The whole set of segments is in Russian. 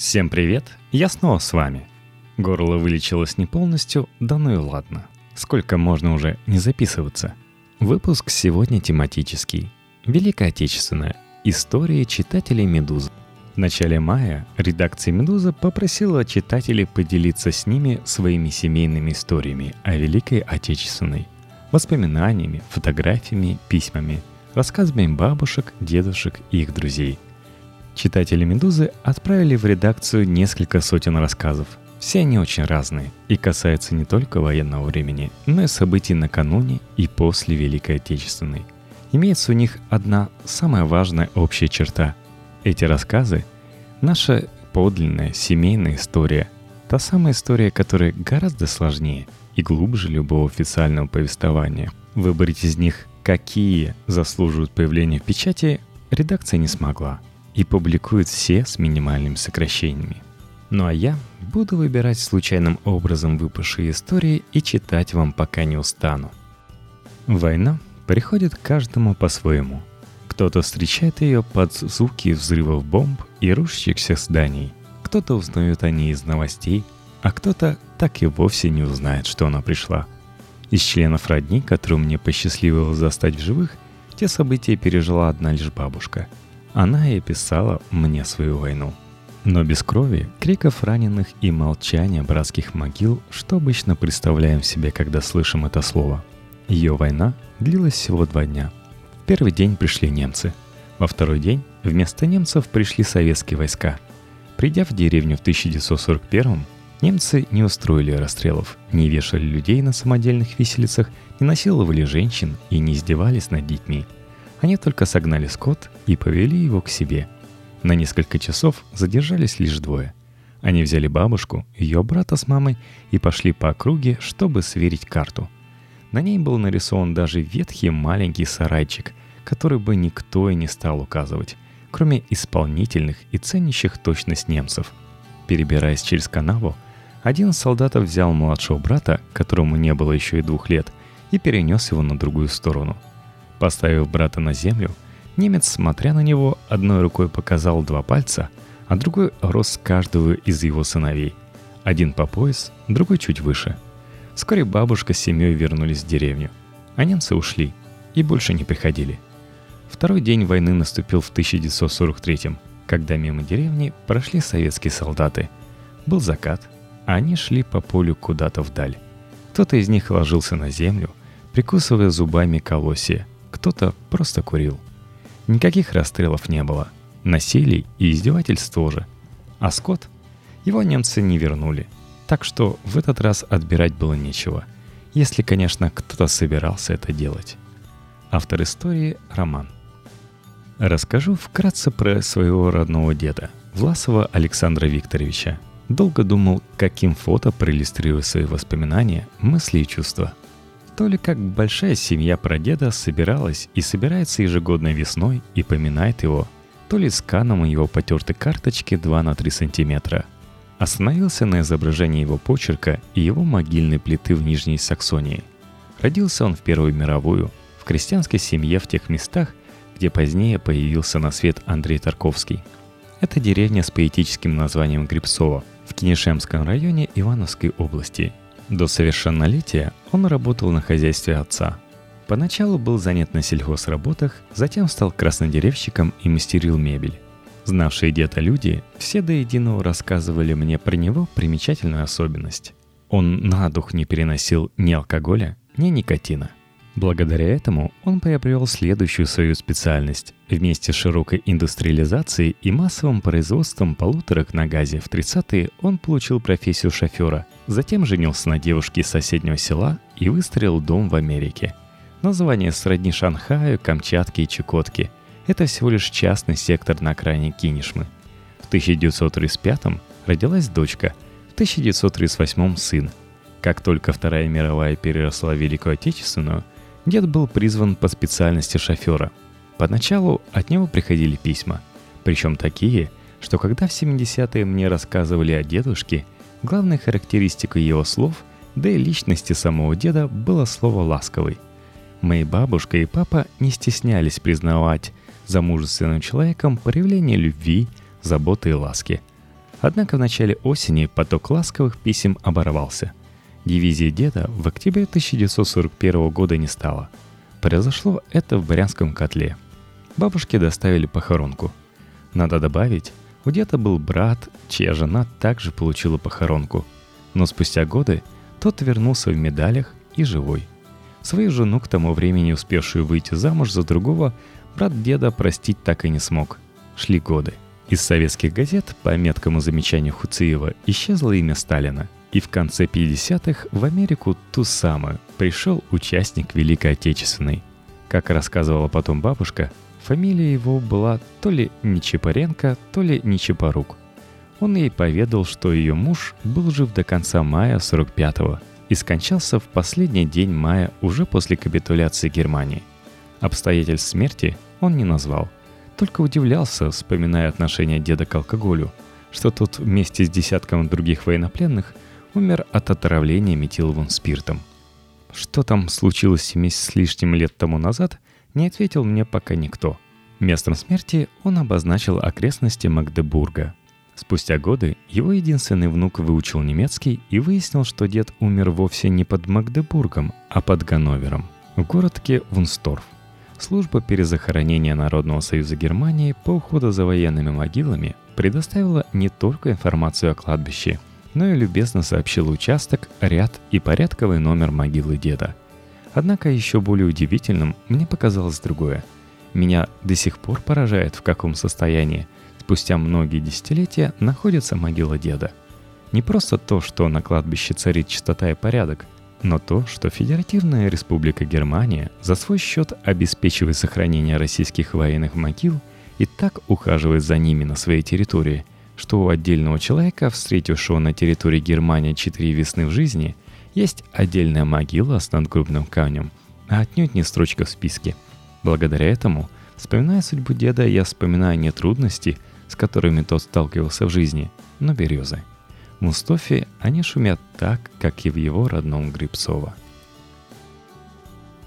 Всем привет, я снова с вами. Горло вылечилось не полностью, да ну и ладно. Сколько можно уже не записываться? Выпуск сегодня тематический. Великая Отечественная. Истории читателей «Медузы». В начале мая редакция «Медуза» попросила читателей поделиться с ними своими семейными историями о Великой Отечественной. Воспоминаниями, фотографиями, письмами, рассказами бабушек, дедушек и их друзей – Читатели «Медузы» отправили в редакцию несколько сотен рассказов. Все они очень разные и касаются не только военного времени, но и событий накануне и после Великой Отечественной. Имеется у них одна самая важная общая черта. Эти рассказы – наша подлинная семейная история. Та самая история, которая гораздо сложнее и глубже любого официального повествования. Выбрать из них, какие заслуживают появления в печати, редакция не смогла – и публикует все с минимальными сокращениями. Ну а я буду выбирать случайным образом выпавшие истории и читать вам пока не устану. Война приходит каждому по-своему. Кто-то встречает ее под звуки взрывов бомб и рушащихся зданий. Кто-то узнает о ней из новостей, а кто-то так и вовсе не узнает, что она пришла. Из членов родни, которую мне посчастливилось застать в живых, те события пережила одна лишь бабушка – она и описала мне свою войну. Но без крови, криков раненых и молчания братских могил, что обычно представляем себе, когда слышим это слово. Ее война длилась всего два дня. В первый день пришли немцы. Во второй день вместо немцев пришли советские войска. Придя в деревню в 1941 немцы не устроили расстрелов, не вешали людей на самодельных виселицах, не насиловали женщин и не издевались над детьми – они только согнали скот и повели его к себе. На несколько часов задержались лишь двое. Они взяли бабушку, ее брата с мамой и пошли по округе, чтобы сверить карту. На ней был нарисован даже ветхий маленький сарайчик, который бы никто и не стал указывать, кроме исполнительных и ценящих точность немцев. Перебираясь через канаву, один из солдатов взял младшего брата, которому не было еще и двух лет, и перенес его на другую сторону – Поставив брата на землю, немец, смотря на него, одной рукой показал два пальца, а другой рос каждого из его сыновей. Один по пояс, другой чуть выше. Вскоре бабушка с семьей вернулись в деревню, а немцы ушли и больше не приходили. Второй день войны наступил в 1943 когда мимо деревни прошли советские солдаты. Был закат, а они шли по полю куда-то вдаль. Кто-то из них ложился на землю, прикусывая зубами колосья, кто-то просто курил. Никаких расстрелов не было. Насилий и издевательств тоже. А Скотт? Его немцы не вернули. Так что в этот раз отбирать было нечего. Если, конечно, кто-то собирался это делать. Автор истории – Роман. Расскажу вкратце про своего родного деда, Власова Александра Викторовича. Долго думал, каким фото проиллюстрирую свои воспоминания, мысли и чувства – то ли как большая семья прадеда собиралась и собирается ежегодно весной и поминает его, то ли сканом его потертой карточки 2 на 3 сантиметра. Остановился на изображении его почерка и его могильной плиты в Нижней Саксонии. Родился он в Первую мировую, в крестьянской семье в тех местах, где позднее появился на свет Андрей Тарковский. Это деревня с поэтическим названием Грибцово в Кинешемском районе Ивановской области – до совершеннолетия он работал на хозяйстве отца. Поначалу был занят на сельхозработах, затем стал краснодеревщиком и мастерил мебель. Знавшие деда люди все до единого рассказывали мне про него примечательную особенность. Он на дух не переносил ни алкоголя, ни никотина – Благодаря этому он приобрел следующую свою специальность. Вместе с широкой индустриализацией и массовым производством полуторок на газе в 30-е он получил профессию шофера, затем женился на девушке из соседнего села и выстроил дом в Америке. Название сродни Шанхаю, Камчатке и Чукотке. Это всего лишь частный сектор на окраине Кинешмы. В 1935-м родилась дочка, в 1938-м сын. Как только Вторая мировая переросла Великую Отечественную – Дед был призван по специальности шофера. Поначалу от него приходили письма, причем такие, что когда в 70-е мне рассказывали о дедушке, главной характеристикой его слов, да и личности самого деда было слово «ласковый». Мои бабушка и папа не стеснялись признавать за мужественным человеком проявление любви, заботы и ласки. Однако в начале осени поток ласковых писем оборвался. Дивизии деда в октябре 1941 года не стало. Произошло это в Брянском котле. Бабушке доставили похоронку. Надо добавить, у деда был брат, чья жена также получила похоронку. Но спустя годы тот вернулся в медалях и живой. Свою жену, к тому времени успевшую выйти замуж за другого, брат деда простить так и не смог. Шли годы. Из советских газет по меткому замечанию Хуциева исчезло имя Сталина. И в конце 50-х в Америку ту самую пришел участник Великой Отечественной. Как рассказывала потом бабушка, фамилия его была то ли Нечипаренко, то ли Нечипорук. Он ей поведал, что ее муж был жив до конца мая 45-го и скончался в последний день мая уже после капитуляции Германии. Обстоятельств смерти он не назвал, только удивлялся, вспоминая отношение деда к алкоголю, что тот вместе с десятком других военнопленных умер от отравления метиловым спиртом. Что там случилось 70 с лишним лет тому назад, не ответил мне пока никто. Местом смерти он обозначил окрестности Магдебурга – Спустя годы его единственный внук выучил немецкий и выяснил, что дед умер вовсе не под Магдебургом, а под Ганновером, в городке Вунсторф. Служба перезахоронения Народного союза Германии по уходу за военными могилами предоставила не только информацию о кладбище, но и любезно сообщила участок, ряд и порядковый номер могилы деда. Однако еще более удивительным мне показалось другое. Меня до сих пор поражает, в каком состоянии – спустя многие десятилетия находится могила деда. Не просто то, что на кладбище царит чистота и порядок, но то, что Федеративная Республика Германия за свой счет обеспечивает сохранение российских военных могил и так ухаживает за ними на своей территории, что у отдельного человека, встретившего на территории Германии четыре весны в жизни, есть отдельная могила с надгробным камнем, а отнюдь не строчка в списке. Благодаря этому, вспоминая судьбу деда, я вспоминаю не трудности – с которыми тот сталкивался в жизни, но березы. В Мустофе они шумят так, как и в его родном Грибцово.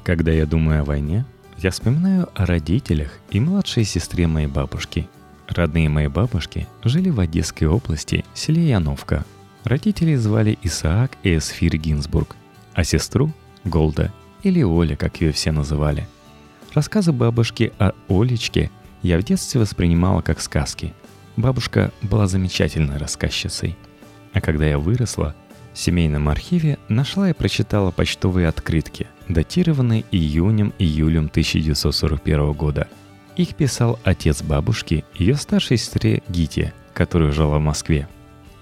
Когда я думаю о войне, я вспоминаю о родителях и младшей сестре моей бабушки. Родные моей бабушки жили в Одесской области, селе Яновка. Родителей звали Исаак и Эсфир Гинзбург, а сестру – Голда или Оля, как ее все называли. Рассказы бабушки о Олечке – я в детстве воспринимала как сказки. Бабушка была замечательной рассказчицей. А когда я выросла, в семейном архиве нашла и прочитала почтовые открытки, датированные июнем-июлем 1941 года. Их писал отец бабушки, ее старшей сестре Гите, которая жила в Москве.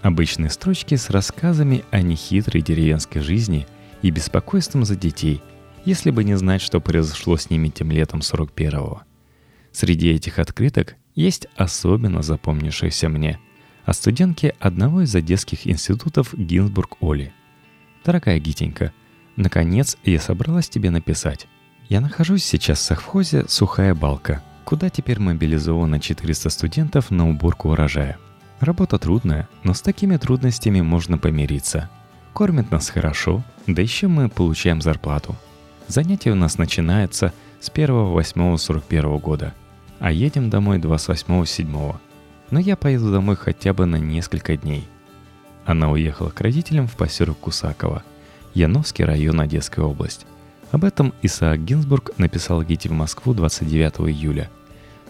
Обычные строчки с рассказами о нехитрой деревенской жизни и беспокойством за детей, если бы не знать, что произошло с ними тем летом 41-го. Среди этих открыток есть особенно запомнившаяся мне о студентке одного из одесских институтов Гинзбург Оли. «Дорогая Гитенька, наконец я собралась тебе написать. Я нахожусь сейчас в совхозе «Сухая балка», куда теперь мобилизовано 400 студентов на уборку урожая. Работа трудная, но с такими трудностями можно помириться. Кормят нас хорошо, да еще мы получаем зарплату. Занятие у нас начинается с 1.8.41 года – а едем домой 28-7. Но я поеду домой хотя бы на несколько дней. Она уехала к родителям в поселок Кусаково, Яновский район Одесской область. Об этом Исаак Гинзбург написал Гите в Москву 29 июля.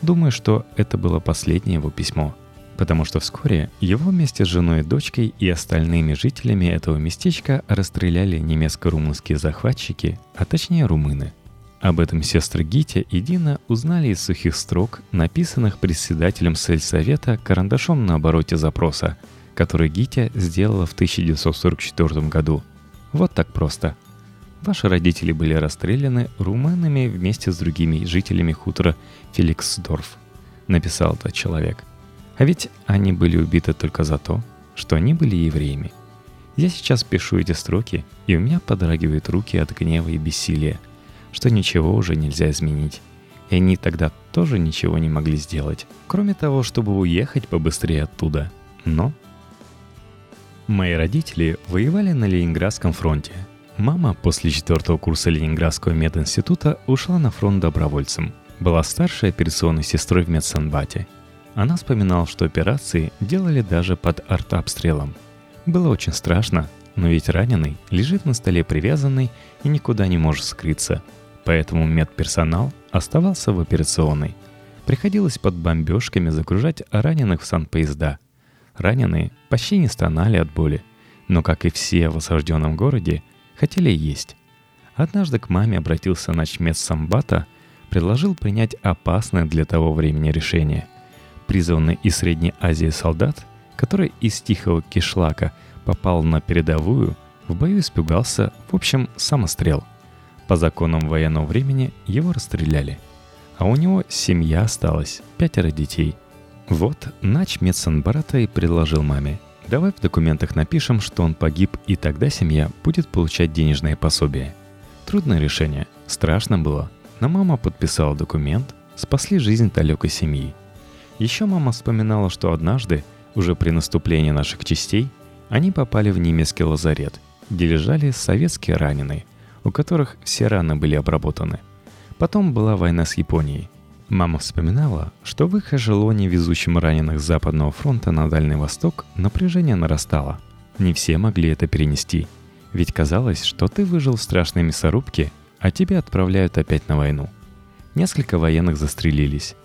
Думаю, что это было последнее его письмо, потому что вскоре его вместе с женой и дочкой и остальными жителями этого местечка расстреляли немецко-румынские захватчики, а точнее румыны – об этом сестры Гитя и Дина узнали из сухих строк, написанных председателем сельсовета карандашом на обороте запроса, который Гитя сделала в 1944 году. Вот так просто. Ваши родители были расстреляны румынами вместе с другими жителями хутора Феликсдорф, написал этот человек. А ведь они были убиты только за то, что они были евреями. Я сейчас пишу эти строки, и у меня подрагивают руки от гнева и бессилия – что ничего уже нельзя изменить. И они тогда тоже ничего не могли сделать, кроме того, чтобы уехать побыстрее оттуда. Но... Мои родители воевали на Ленинградском фронте. Мама после четвертого курса Ленинградского мединститута ушла на фронт добровольцем. Была старшей операционной сестрой в медсанбате. Она вспоминала, что операции делали даже под артобстрелом. Было очень страшно, но ведь раненый лежит на столе привязанный и никуда не может скрыться. Поэтому медперсонал оставался в операционной. Приходилось под бомбежками загружать раненых в санпоезда. Раненые почти не стонали от боли, но, как и все в осажденном городе, хотели есть. Однажды к маме обратился начмед Самбата, предложил принять опасное для того времени решение. Призванный из Средней Азии солдат, который из Тихого Кишлака попал на передовую, в бою испугался, в общем, самострел. По законам военного времени его расстреляли. А у него семья осталась, пятеро детей. Вот Нач Медсанбарата и предложил маме. Давай в документах напишем, что он погиб, и тогда семья будет получать денежное пособие. Трудное решение. Страшно было. Но мама подписала документ, спасли жизнь далекой семьи. Еще мама вспоминала, что однажды, уже при наступлении наших частей, они попали в немецкий лазарет, где лежали советские раненые, у которых все раны были обработаны. Потом была война с Японией. Мама вспоминала, что в их эшелоне, везущем раненых с Западного фронта на Дальний Восток, напряжение нарастало. Не все могли это перенести. Ведь казалось, что ты выжил в страшной мясорубке, а тебя отправляют опять на войну. Несколько военных застрелились.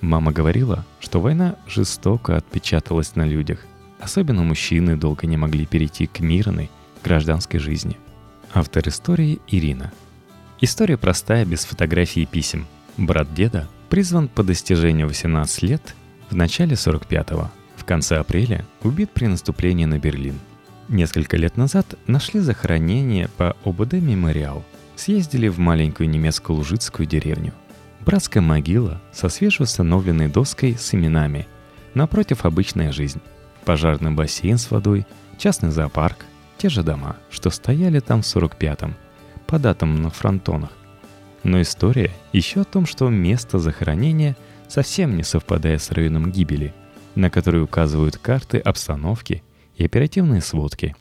Мама говорила, что война жестоко отпечаталась на людях. Особенно мужчины долго не могли перейти к мирной, гражданской жизни. Автор истории Ирина. История простая, без фотографий и писем. Брат деда призван по достижению 18 лет в начале 45-го. В конце апреля убит при наступлении на Берлин. Несколько лет назад нашли захоронение по ОБД «Мемориал». Съездили в маленькую немецкую лужицкую деревню. Братская могила со свежеустановленной доской с именами. Напротив обычная жизнь. Пожарный бассейн с водой, частный зоопарк, те же дома, что стояли там в 45-м, по датам на фронтонах. Но история еще о том, что место захоронения совсем не совпадает с районом гибели, на который указывают карты обстановки и оперативные сводки.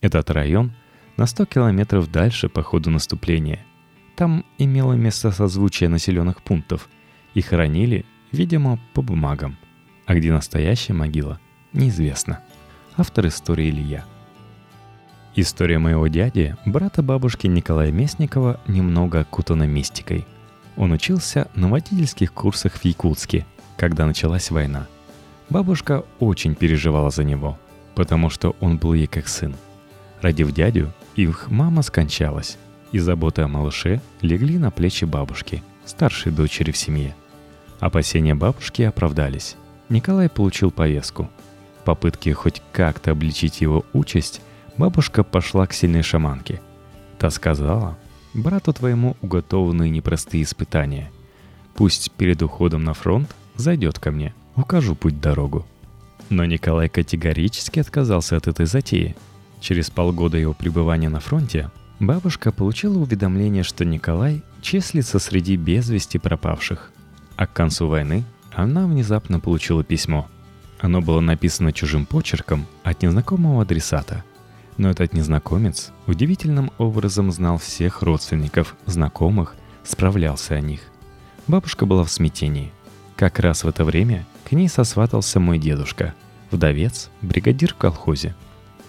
Этот район на 100 километров дальше по ходу наступления – там имело место созвучие населенных пунктов. И хоронили, видимо, по бумагам. А где настоящая могила, неизвестно. Автор истории Илья. История моего дяди, брата бабушки Николая Местникова, немного окутана мистикой. Он учился на водительских курсах в Якутске, когда началась война. Бабушка очень переживала за него, потому что он был ей как сын. Родив дядю, их мама скончалась и заботы о малыше легли на плечи бабушки, старшей дочери в семье. Опасения бабушки оправдались. Николай получил повестку. В попытке хоть как-то обличить его участь, бабушка пошла к сильной шаманке. Та сказала, брату твоему уготованы непростые испытания. Пусть перед уходом на фронт зайдет ко мне, укажу путь-дорогу. Но Николай категорически отказался от этой затеи. Через полгода его пребывания на фронте Бабушка получила уведомление, что Николай числится среди без вести пропавших. А к концу войны она внезапно получила письмо. Оно было написано чужим почерком от незнакомого адресата. Но этот незнакомец удивительным образом знал всех родственников, знакомых, справлялся о них. Бабушка была в смятении. Как раз в это время к ней сосватался мой дедушка, вдовец, бригадир в колхозе.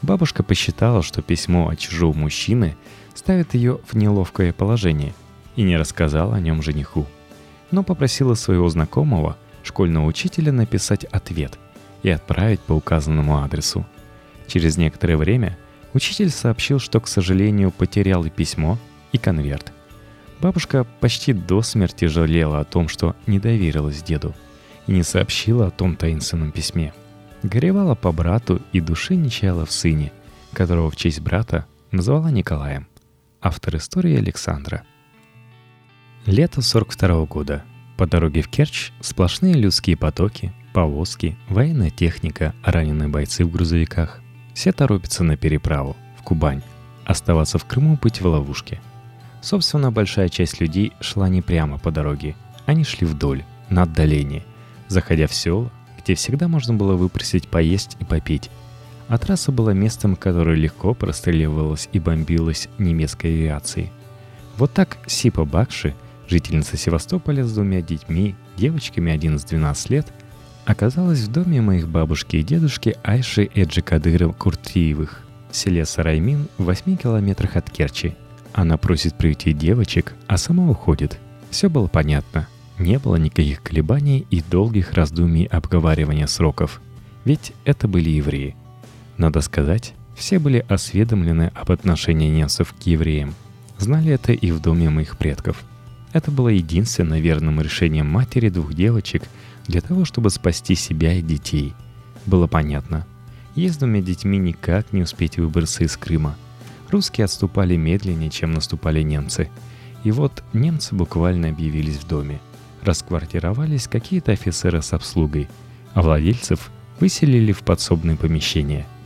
Бабушка посчитала, что письмо от чужого мужчины ставит ее в неловкое положение и не рассказала о нем жениху. Но попросила своего знакомого, школьного учителя, написать ответ и отправить по указанному адресу. Через некоторое время учитель сообщил, что, к сожалению, потерял и письмо, и конверт. Бабушка почти до смерти жалела о том, что не доверилась деду и не сообщила о том таинственном письме. Горевала по брату и души не чаяла в сыне, которого в честь брата назвала Николаем – Автор истории Александра. Лето 42 года. По дороге в Керчь сплошные людские потоки, повозки, военная техника, раненые бойцы в грузовиках. Все торопятся на переправу, в Кубань. Оставаться в Крыму быть в ловушке. Собственно, большая часть людей шла не прямо по дороге. Они шли вдоль, на отдаление, заходя в села, где всегда можно было выпросить поесть и попить, а трасса была местом, которое легко простреливалось и бомбилось немецкой авиацией. Вот так Сипа Бакши, жительница Севастополя с двумя детьми, девочками 11-12 лет, оказалась в доме моих бабушки и дедушки Айши Эджи Кадыров Куртиевых в селе Сараймин в 8 километрах от Керчи. Она просит прийти девочек, а сама уходит. Все было понятно. Не было никаких колебаний и долгих раздумий обговаривания сроков. Ведь это были евреи. Надо сказать, все были осведомлены об отношении немцев к евреям. Знали это и в доме моих предков. Это было единственным верным решением матери двух девочек для того, чтобы спасти себя и детей. Было понятно. Ей с двумя детьми никак не успеть выбраться из Крыма. Русские отступали медленнее, чем наступали немцы. И вот немцы буквально объявились в доме. Расквартировались какие-то офицеры с обслугой, а владельцев выселили в подсобные помещения –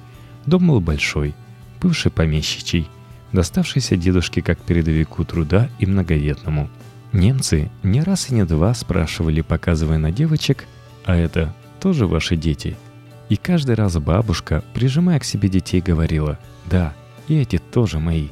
Дом был большой, бывший помещичий, доставшийся дедушке как передовику труда и многодетному. Немцы не раз и не два спрашивали, показывая на девочек, «А это тоже ваши дети?» И каждый раз бабушка, прижимая к себе детей, говорила, «Да, и эти тоже мои».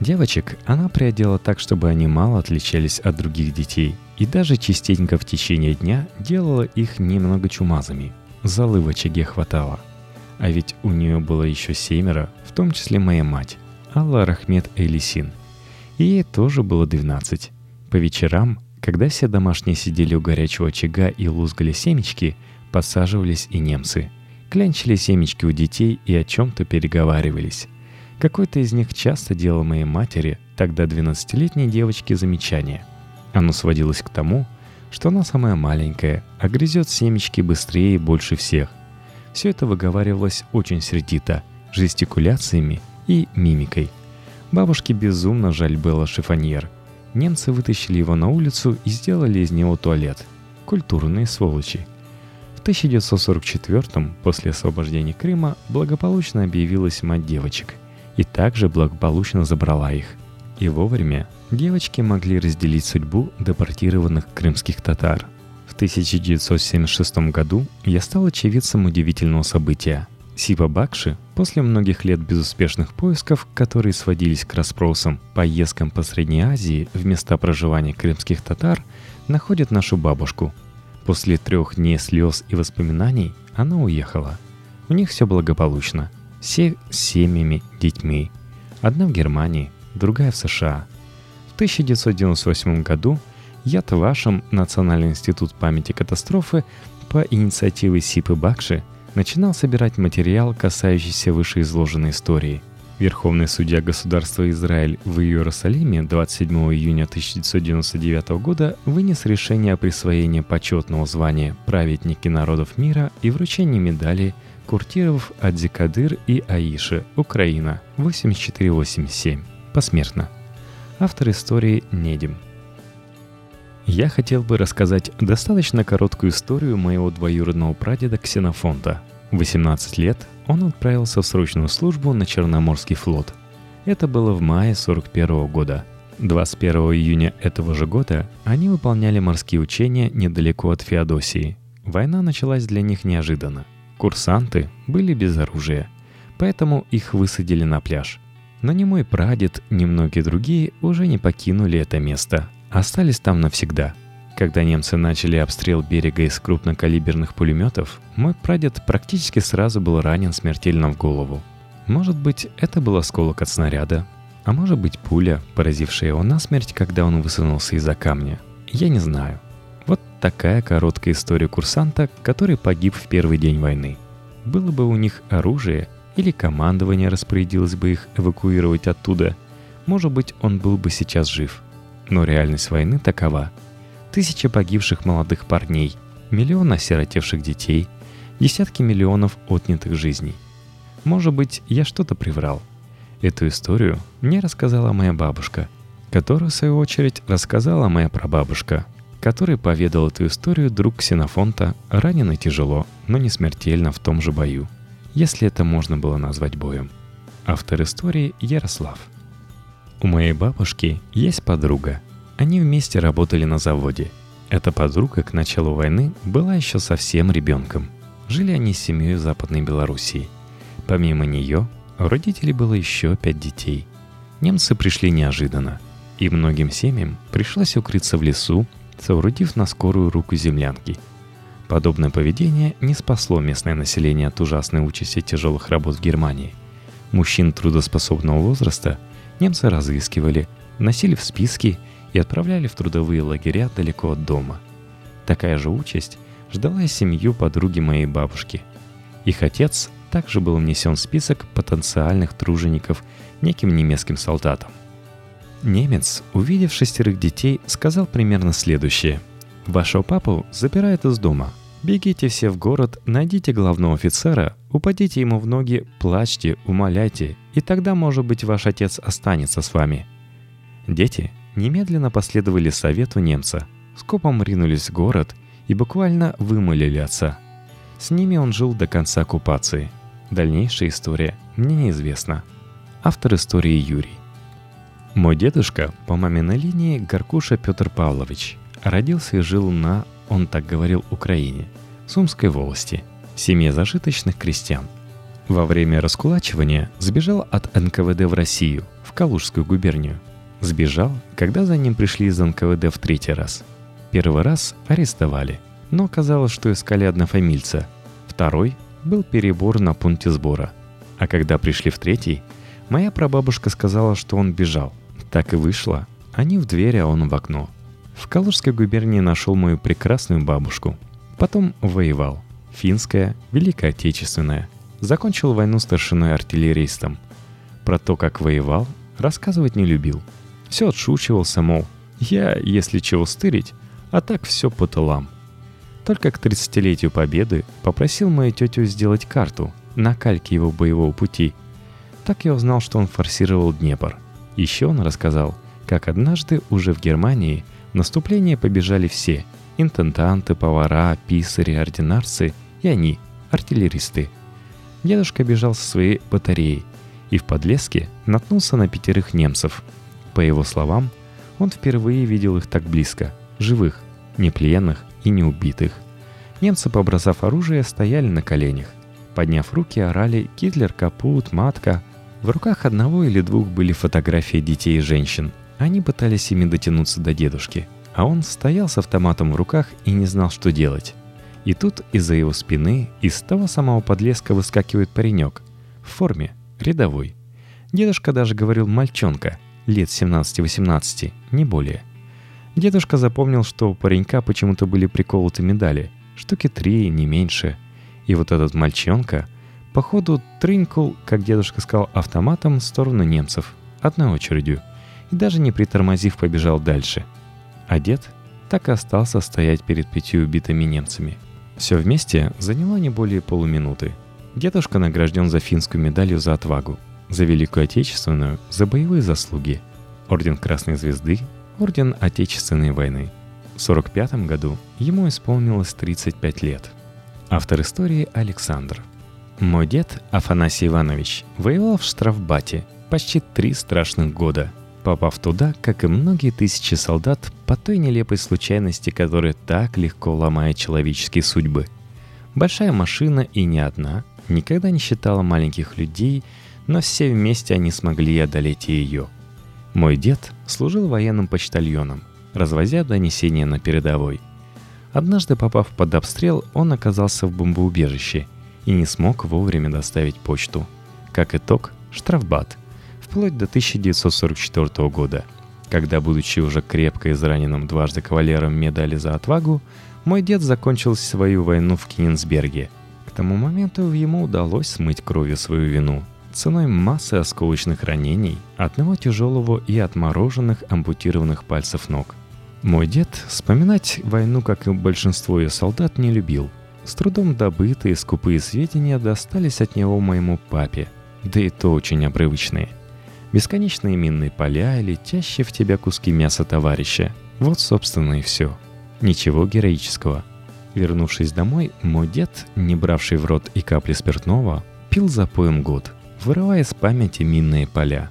Девочек она приодела так, чтобы они мало отличались от других детей, и даже частенько в течение дня делала их немного чумазами. Золы в очаге хватало – а ведь у нее было еще семеро, в том числе моя мать, Алла Рахмет Элисин. И ей тоже было 12. По вечерам, когда все домашние сидели у горячего очага и лузгали семечки, посаживались и немцы. Клянчили семечки у детей и о чем-то переговаривались. Какой-то из них часто делал моей матери, тогда 12-летней девочке, замечание. Оно сводилось к тому, что она самая маленькая, а грызет семечки быстрее и больше всех – все это выговаривалось очень сердито, жестикуляциями и мимикой. Бабушке безумно жаль было шифоньер. Немцы вытащили его на улицу и сделали из него туалет. Культурные сволочи. В 1944 после освобождения Крыма, благополучно объявилась мать девочек. И также благополучно забрала их. И вовремя девочки могли разделить судьбу депортированных крымских татар – 1976 году я стал очевидцем удивительного события. Сипа Бакши, после многих лет безуспешных поисков, которые сводились к расспросам, поездкам по Средней Азии в места проживания крымских татар, находит нашу бабушку. После трех дней слез и воспоминаний она уехала. У них все благополучно. Все с семьями, детьми. Одна в Германии, другая в США. В 1998 году – Яд Вашем Национальный институт памяти катастрофы по инициативе Сипы Бакши начинал собирать материал, касающийся вышеизложенной истории. Верховный судья государства Израиль в Иерусалиме 27 июня 1999 года вынес решение о присвоении почетного звания «Праведники народов мира» и вручении медали Куртиров Адзикадыр и Аиши, Украина, 8487, посмертно. Автор истории Недим – я хотел бы рассказать достаточно короткую историю моего двоюродного прадеда Ксенофонта. В 18 лет он отправился в срочную службу на Черноморский флот. Это было в мае 41 года. 21 июня этого же года они выполняли морские учения недалеко от Феодосии. Война началась для них неожиданно. Курсанты были без оружия, поэтому их высадили на пляж. Но ни мой прадед, ни многие другие уже не покинули это место – остались там навсегда. Когда немцы начали обстрел берега из крупнокалиберных пулеметов, мой прадед практически сразу был ранен смертельно в голову. Может быть, это был осколок от снаряда, а может быть пуля, поразившая его насмерть, когда он высунулся из-за камня. Я не знаю. Вот такая короткая история курсанта, который погиб в первый день войны. Было бы у них оружие, или командование распорядилось бы их эвакуировать оттуда, может быть, он был бы сейчас жив – но реальность войны такова. Тысячи погибших молодых парней, миллионы осиротевших детей, десятки миллионов отнятых жизней. Может быть, я что-то приврал. Эту историю мне рассказала моя бабушка, которую, в свою очередь, рассказала моя прабабушка, который поведал эту историю друг Ксенофонта, раненый тяжело, но не смертельно в том же бою, если это можно было назвать боем. Автор истории Ярослав – у моей бабушки есть подруга. Они вместе работали на заводе. Эта подруга к началу войны была еще совсем ребенком. Жили они с семьей в Западной Белоруссии. Помимо нее, у родителей было еще пять детей. Немцы пришли неожиданно, и многим семьям пришлось укрыться в лесу, соорудив на скорую руку землянки. Подобное поведение не спасло местное население от ужасной участи тяжелых работ в Германии. Мужчин трудоспособного возраста немцы разыскивали, носили в списки и отправляли в трудовые лагеря далеко от дома. Такая же участь ждала и семью подруги моей бабушки. Их отец также был внесен в список потенциальных тружеников неким немецким солдатом. Немец, увидев шестерых детей, сказал примерно следующее – Вашего папу запирают из дома. Бегите все в город, найдите главного офицера, упадите ему в ноги, плачьте, умоляйте, и тогда, может быть, ваш отец останется с вами. Дети немедленно последовали совету немца, скопом ринулись в город и буквально вымолили отца. С ними он жил до конца оккупации. Дальнейшая история мне неизвестна. Автор истории Юрий. Мой дедушка по маминой линии Горкуша Петр Павлович – Родился и жил на, он так говорил, Украине, Сумской волости, семье зажиточных крестьян. Во время раскулачивания сбежал от НКВД в Россию, в Калужскую губернию. Сбежал, когда за ним пришли из НКВД в третий раз. Первый раз арестовали, но оказалось, что искали однофамильца. Второй был перебор на пункте сбора. А когда пришли в третий, моя прабабушка сказала, что он бежал. Так и вышло. Они в дверь, а он в окно – в Калужской губернии нашел мою прекрасную бабушку. Потом воевал. Финская, Великая Отечественная. Закончил войну старшиной-артиллеристом. Про то, как воевал, рассказывать не любил. Все отшучивался, мол, я, если чего стырить, а так все по тылам. Только к 30-летию Победы попросил мою тетю сделать карту на кальке его боевого пути. Так я узнал, что он форсировал Днепр. Еще он рассказал, как однажды уже в Германии – наступление побежали все – интенданты, повара, писари, ординарцы и они – артиллеристы. Дедушка бежал со своей батареей и в подлеске наткнулся на пятерых немцев. По его словам, он впервые видел их так близко, живых, не пленных и не убитых. Немцы, побросав оружие, стояли на коленях. Подняв руки, орали «Гитлер капут», «Матка». В руках одного или двух были фотографии детей и женщин – они пытались ими дотянуться до дедушки, а он стоял с автоматом в руках и не знал, что делать. И тут из-за его спины из того самого подлеска выскакивает паренек. В форме, рядовой. Дедушка даже говорил «мальчонка», лет 17-18, не более. Дедушка запомнил, что у паренька почему-то были приколоты медали, штуки три, не меньше. И вот этот мальчонка, походу, трынькал, как дедушка сказал, автоматом в сторону немцев, одной очередью – и даже не притормозив побежал дальше. А дед так и остался стоять перед пятью убитыми немцами. Все вместе заняло не более полуминуты. Дедушка награжден за финскую медалью за отвагу, за Великую Отечественную, за боевые заслуги, Орден Красной Звезды, Орден Отечественной войны. В 1945 году ему исполнилось 35 лет. Автор истории Александр. Мой дед, Афанасий Иванович, воевал в штрафбате почти три страшных года – попав туда, как и многие тысячи солдат, по той нелепой случайности, которая так легко ломает человеческие судьбы. Большая машина и не одна никогда не считала маленьких людей, но все вместе они смогли одолеть ее. Мой дед служил военным почтальоном, развозя донесения на передовой. Однажды попав под обстрел, он оказался в бомбоубежище и не смог вовремя доставить почту. Как итог, штрафбат – вплоть до 1944 года, когда, будучи уже крепко израненным дважды кавалером медали за отвагу, мой дед закончил свою войну в Кенигсберге. К тому моменту ему удалось смыть кровью свою вину ценой массы осколочных ранений, одного тяжелого и отмороженных ампутированных пальцев ног. Мой дед вспоминать войну, как и большинство ее солдат, не любил. С трудом добытые скупые сведения достались от него моему папе, да и то очень обрывочные – Бесконечные минные поля и летящие в тебя куски мяса товарища. Вот, собственно, и все. Ничего героического. Вернувшись домой, мой дед, не бравший в рот и капли спиртного, пил запоем год, вырывая из памяти минные поля.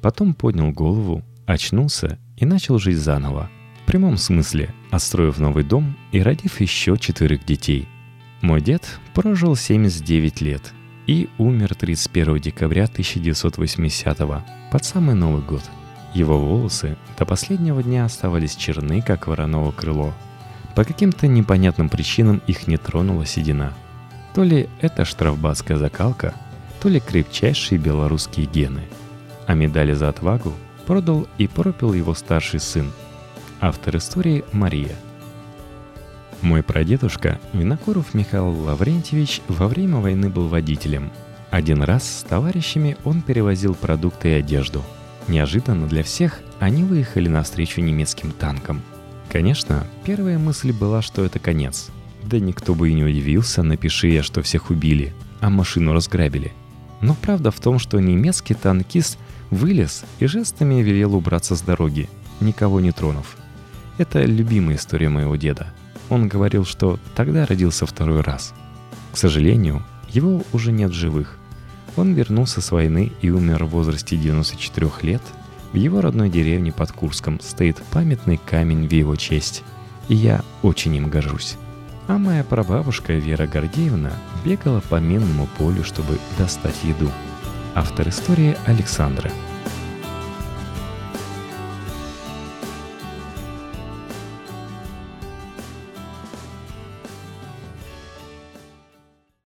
Потом поднял голову, очнулся и начал жить заново. В прямом смысле, отстроив новый дом и родив еще четырех детей. Мой дед прожил 79 лет – и умер 31 декабря 1980 под самый Новый год. Его волосы до последнего дня оставались черны, как вороново крыло. По каким-то непонятным причинам их не тронула седина. То ли это штрафбатская закалка, то ли крепчайшие белорусские гены. А медали за отвагу продал и пропил его старший сын. Автор истории Мария. Мой прадедушка, Винокуров Михаил Лаврентьевич, во время войны был водителем. Один раз с товарищами он перевозил продукты и одежду. Неожиданно для всех они выехали навстречу немецким танкам – Конечно, первая мысль была, что это конец. Да никто бы и не удивился, напиши я, что всех убили, а машину разграбили. Но правда в том, что немецкий танкист вылез и жестами велел убраться с дороги, никого не тронув. Это любимая история моего деда. Он говорил, что тогда родился второй раз. К сожалению, его уже нет в живых. Он вернулся с войны и умер в возрасте 94 лет – в его родной деревне под Курском стоит памятный камень в его честь, и я очень им горжусь. А моя прабабушка Вера Гордеевна бегала по минному полю, чтобы достать еду. Автор истории Александра –